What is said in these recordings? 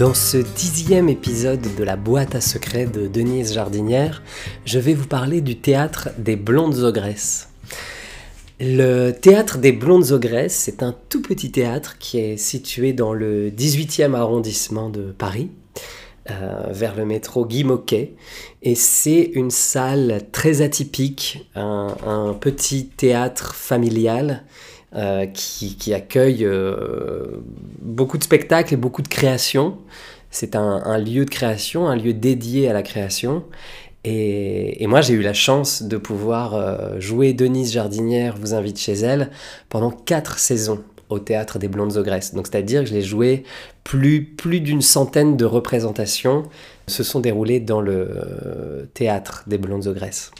Dans ce dixième épisode de la boîte à secrets de Denise Jardinière, je vais vous parler du théâtre des Blondes Ogresses. Le théâtre des Blondes Ogresses, c'est un tout petit théâtre qui est situé dans le 18e arrondissement de Paris, euh, vers le métro Guy Moquet. Et c'est une salle très atypique, un, petit théâtre familial euh, qui, accueille euh, beaucoup de spectacles et beaucoup de créations. C'est un, lieu de création, un lieu dédié à la création. Et, moi, j'ai eu la chance de pouvoir jouer Denise Jardinière vous invite chez elle pendant quatre saisons au théâtre des Blondes Ogresses. Donc c'est-à-dire que je l'ai joué plus, plus d'une centaine de représentations se sont déroulées dans le euh, théâtre des Blondes Ogresses.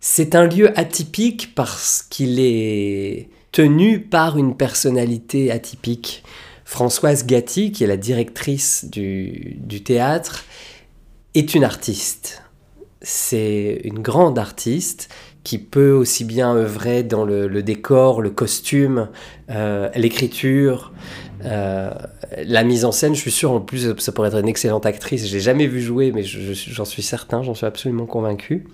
C'est un lieu atypique parce qu'il est tenu par une personnalité atypique. Françoise Gatti, qui est la directrice du, du théâtre, est une artiste. C'est une grande artiste qui peut aussi bien œuvrer dans le, décor, le costume, euh, l'écriture, euh, la mise en scène. Je suis sûr en plus ça pourrait être une excellente actrice. Je l'ai jamais vu jouer, mais j'en suis certain, j'en suis absolument convaincu.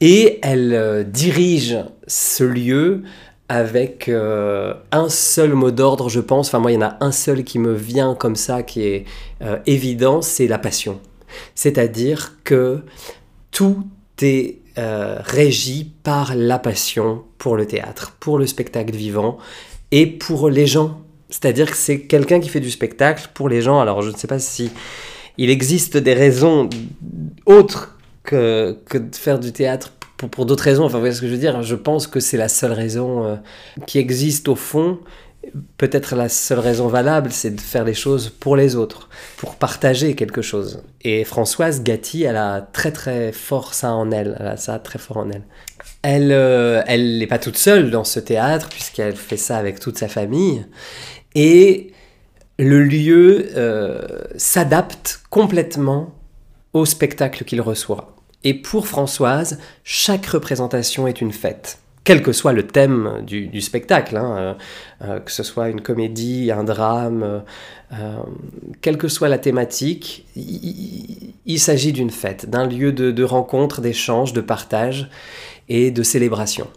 Et elle euh, dirige ce lieu avec un seul mot d'ordre, je pense. Enfin moi, il y en a un seul qui me vient comme ça, qui est évident, c'est la passion. C'est-à-dire que tout est euh, régi par la passion pour le théâtre, pour le spectacle vivant et pour les gens. C'est-à-dire que c'est quelqu'un qui fait du spectacle pour les gens. Alors je ne sais pas si il existe des raisons autres que, que de faire du théâtre pour, d'autres raisons. Enfin, vous voyez ce que je veux dire Je pense que c'est la seule raison euh, qui existe au fond peut-être la seule raison valable, c'est de faire les choses pour les autres, pour partager quelque chose. Et Françoise Gatti, elle a très très fort ça en elle, elle a ça très fort en elle. Elle euh, elle n'est pas toute seule dans ce théâtre, puisqu'elle fait ça avec toute sa famille. Et le lieu euh, s'adapte complètement au spectacle qu'il reçoit. Et pour Françoise, chaque représentation est une fête quel que soit le thème du, spectacle, hein, euh, euh, que ce soit une comédie, un drame, euh, quelle que soit la thématique, il, s'agit d'une fête, d'un lieu de, rencontre, d'échange, de partage et de célébration.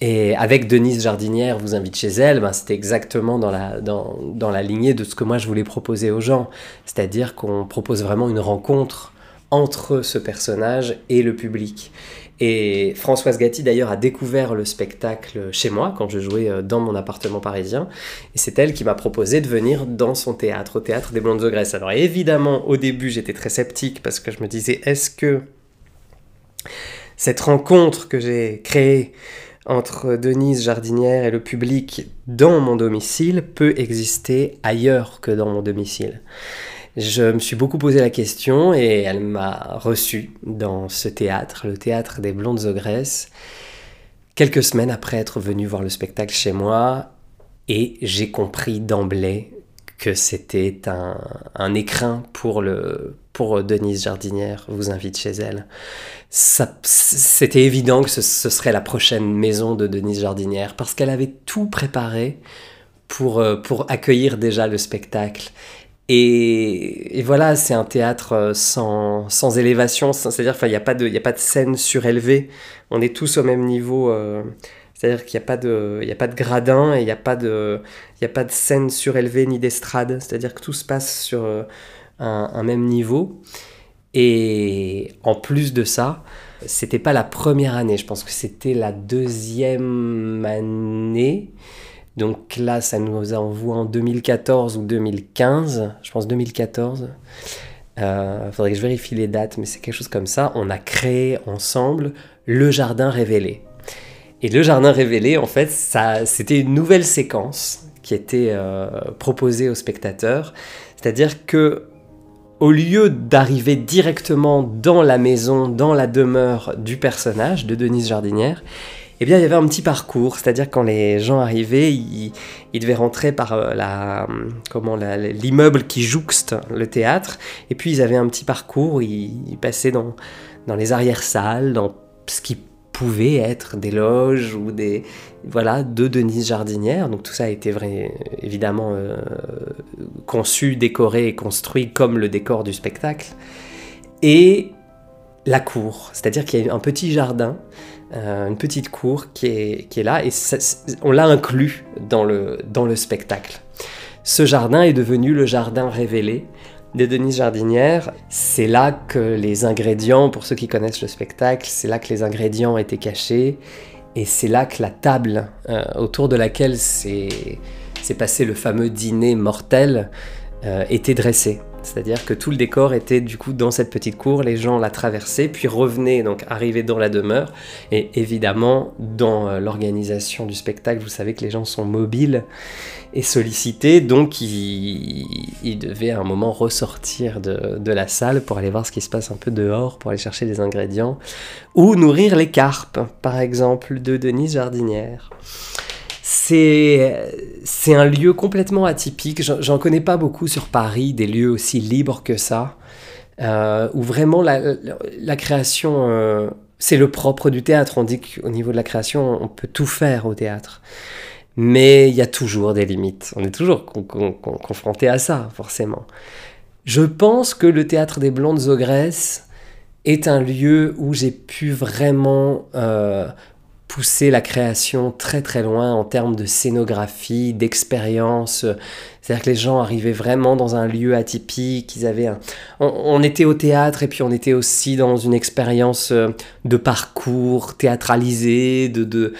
Et avec Denise Jardinière, vous invite chez elle, ben c'était exactement dans la, dans, dans la lignée de ce que moi je voulais proposer aux gens. C'est-à-dire qu'on propose vraiment une rencontre entre ce personnage et le public. Et Françoise Gatti d'ailleurs a découvert le spectacle chez moi quand je jouais euh, dans mon appartement parisien. Et c'est elle qui m'a proposé de venir dans son théâtre, au théâtre des Blondes Grèce. Alors évidemment, au début, j'étais très sceptique parce que je me disais, est-ce que cette rencontre que j'ai créée entre Denise Jardinière et le public dans mon domicile peut exister ailleurs que dans mon domicile? Je me suis beaucoup posé la question et elle m'a reçu dans ce théâtre, le théâtre des Blondes Ogresses, quelques semaines après être venu voir le spectacle chez moi et j'ai compris d'emblée que c'était un, écrin pour Denise Jardinière, vous invite chez elle. C'était évident que ce, ce, serait la prochaine maison de Denise Jardinière parce qu'elle avait tout préparé pour, euh, pour accueillir déjà le spectacle. Et, voilà, c'est un théâtre euh, sans, sans élévation, c'est-à-dire qu'il n'y a, pas de, a pas de scène surélevée, on est tous au même niveau, euh, c'est-à-dire qu'il n'y a, pas de, a pas de gradin et il n'y a, pas de, a pas de scène surélevée ni d'estrade, c'est-à-dire que tout se passe sur euh, un, un, même niveau. Et en plus de ça, c'était pas la première année, je pense que c'était la deuxième année. Donc là, ça nous envoie en 2014 ou 2015, je pense 2014. Il euh, faudrait que je vérifie les dates, mais c'est quelque chose comme ça. On a créé ensemble le jardin révélé. Et le jardin révélé, en fait, c'était une nouvelle séquence qui était euh, proposée aux spectateurs. C'est-à-dire que au lieu d'arriver directement dans la maison, dans la demeure du personnage de Denise Jardinière, eh bien, il y avait un petit parcours, c'est-à-dire quand les gens arrivaient, ils, devaient rentrer par euh, la, comment, l'immeuble qui jouxte le théâtre, et puis ils avaient un petit parcours, ils, passaient dans, dans les arrière-salles, dans ce qui pouvaient être des loges ou des voilà de Denise Jardinière. Donc tout ça a été vrai, évidemment euh, conçu, décoré et construit comme le décor du spectacle. Et la cour, c'est-à-dire qu'il y a un petit jardin, euh, une petite cour qui est, qui est là et on l'a inclus dans le, dans le spectacle. Ce jardin est devenu le jardin révélé de Denise Jardinière. C'est là que les ingrédients, pour ceux qui connaissent le spectacle, c'est là que les ingrédients étaient cachés et c'est là que la table euh, autour de laquelle s'est passé le fameux dîner mortel euh, était dressée. C'est-à-dire que tout le décor était du coup dans cette petite cour, les gens la traversaient, puis revenaient, donc arrivaient dans la demeure. Et évidemment, dans euh, l'organisation du spectacle, vous savez que les gens sont mobiles et sollicités, donc ils, devaient à un moment ressortir de, de, la salle pour aller voir ce qui se passe un peu dehors, pour aller chercher des ingrédients, ou nourrir les carpes, par exemple, de Denise Jardinière. C'est un lieu complètement atypique. J'en connais pas beaucoup sur Paris, des lieux aussi libres que ça, euh, où vraiment la, création, euh, c'est le propre du théâtre. On dit qu'au niveau de la création, on peut tout faire au théâtre. Mais il y a toujours des limites. On est toujours confronté à ça, forcément. Je pense que le théâtre des Blondes Ogresses est un lieu où j'ai pu vraiment euh, pousser la création très très loin en termes de scénographie, d'expérience. C'est-à-dire que les gens arrivaient vraiment dans un lieu atypique, ils avaient un... on, était au théâtre et puis on était aussi dans une expérience euh, de parcours théâtralisé, de, de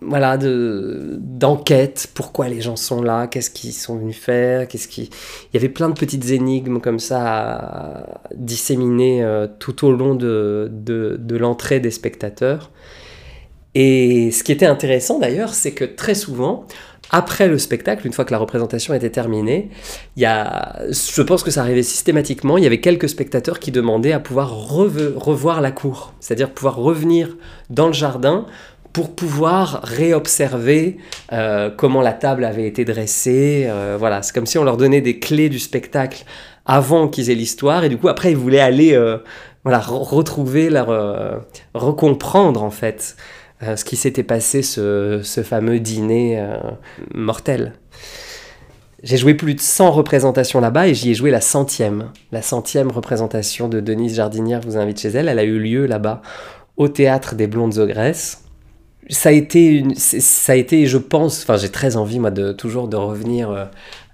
voilà, de d'enquête. Pourquoi les gens sont là? Qu'est-ce qu'ils sont venus faire? Qu'est-ce qui Il y avait plein de petites énigmes comme ça disséminées euh, tout au long de, de, de l'entrée des spectateurs. Et ce qui était intéressant d'ailleurs, c'est que très souvent, après le spectacle, une fois que la représentation était terminée, il y a, je pense que ça arrivait systématiquement, il y avait quelques spectateurs qui demandaient à pouvoir revoir la cour, c'est-à-dire pouvoir revenir dans le jardin pour pouvoir réobserver euh, comment la table avait été dressée. Euh, voilà, c'est comme si on leur donnait des clés du spectacle avant qu'ils aient l'histoire, et du coup après ils voulaient aller euh, voilà, retrouver leur... recomprendre en fait ce qui s'était passé ce, fameux dîner euh, mortel. J'ai joué plus de 100 représentations là-bas et j'y ai joué la centième. La centième représentation de Denise Jardinière vous invite chez elle. Elle a eu lieu là-bas au théâtre des Blondes Ogresses. Ça a été, ça a été, je pense, enfin j'ai très envie moi de toujours de revenir euh,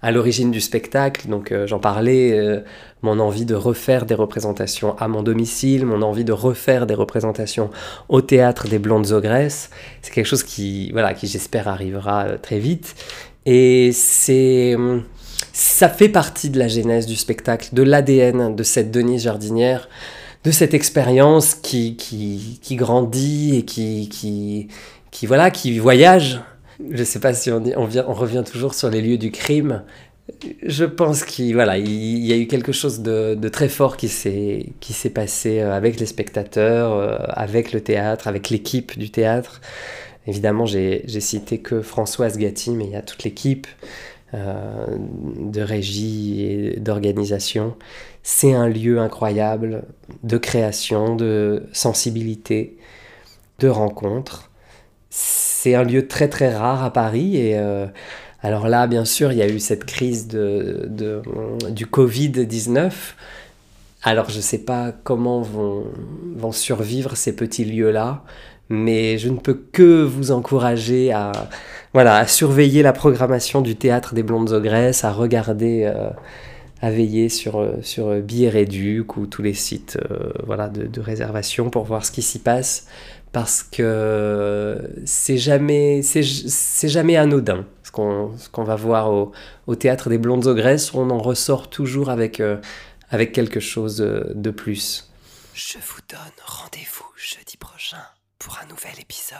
à l'origine du spectacle. Donc euh, j'en parlais, euh, mon envie de refaire des représentations à mon domicile, mon envie de refaire des représentations au théâtre des Blondes Ogresses. C'est quelque chose qui, voilà, qui j'espère arrivera euh, très vite. Et c'est, ça fait partie de la genèse du spectacle, de l'ADN de cette Denise Jardinière de cette expérience qui, qui, qui, grandit et qui, qui, qui, voilà, qui voyage je sais pas si on, on, vient, on revient toujours sur les lieux du crime. Je pense qu'il y a eu quelque chose de, très fort qui s'est qui s'est passé euh, avec les spectateurs, euh, avec le théâtre, avec l'équipe du théâtre. Évidemment, j'ai cité que Françoise Gatti, mais il y a toute l'équipe euh, de régie et d'organisation. C'est un lieu incroyable de création, de sensibilité, de rencontre c'est un lieu très très rare à Paris et euh, alors là, bien sûr, il y a eu cette crise de, du Covid-19. Alors je ne sais pas comment vont, vont survivre ces petits lieux-là, mais je ne peux que vous encourager à, voilà, à surveiller la programmation du théâtre des Blondes Ogresses, à regarder, euh, à veiller sur, sur Billets Réduc ou tous les sites euh, voilà, de réservation pour voir ce qui s'y passe parce que c'est jamais, anodin. Ce qu'on, va voir au, au, théâtre des Blondes Ogresses, on en ressort toujours avec, euh, avec quelque chose de plus. Je vous donne rendez-vous jeudi prochain pour un nouvel épisode.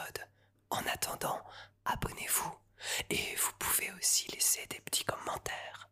En attendant, abonnez-vous et vous pouvez aussi laisser des petits commentaires.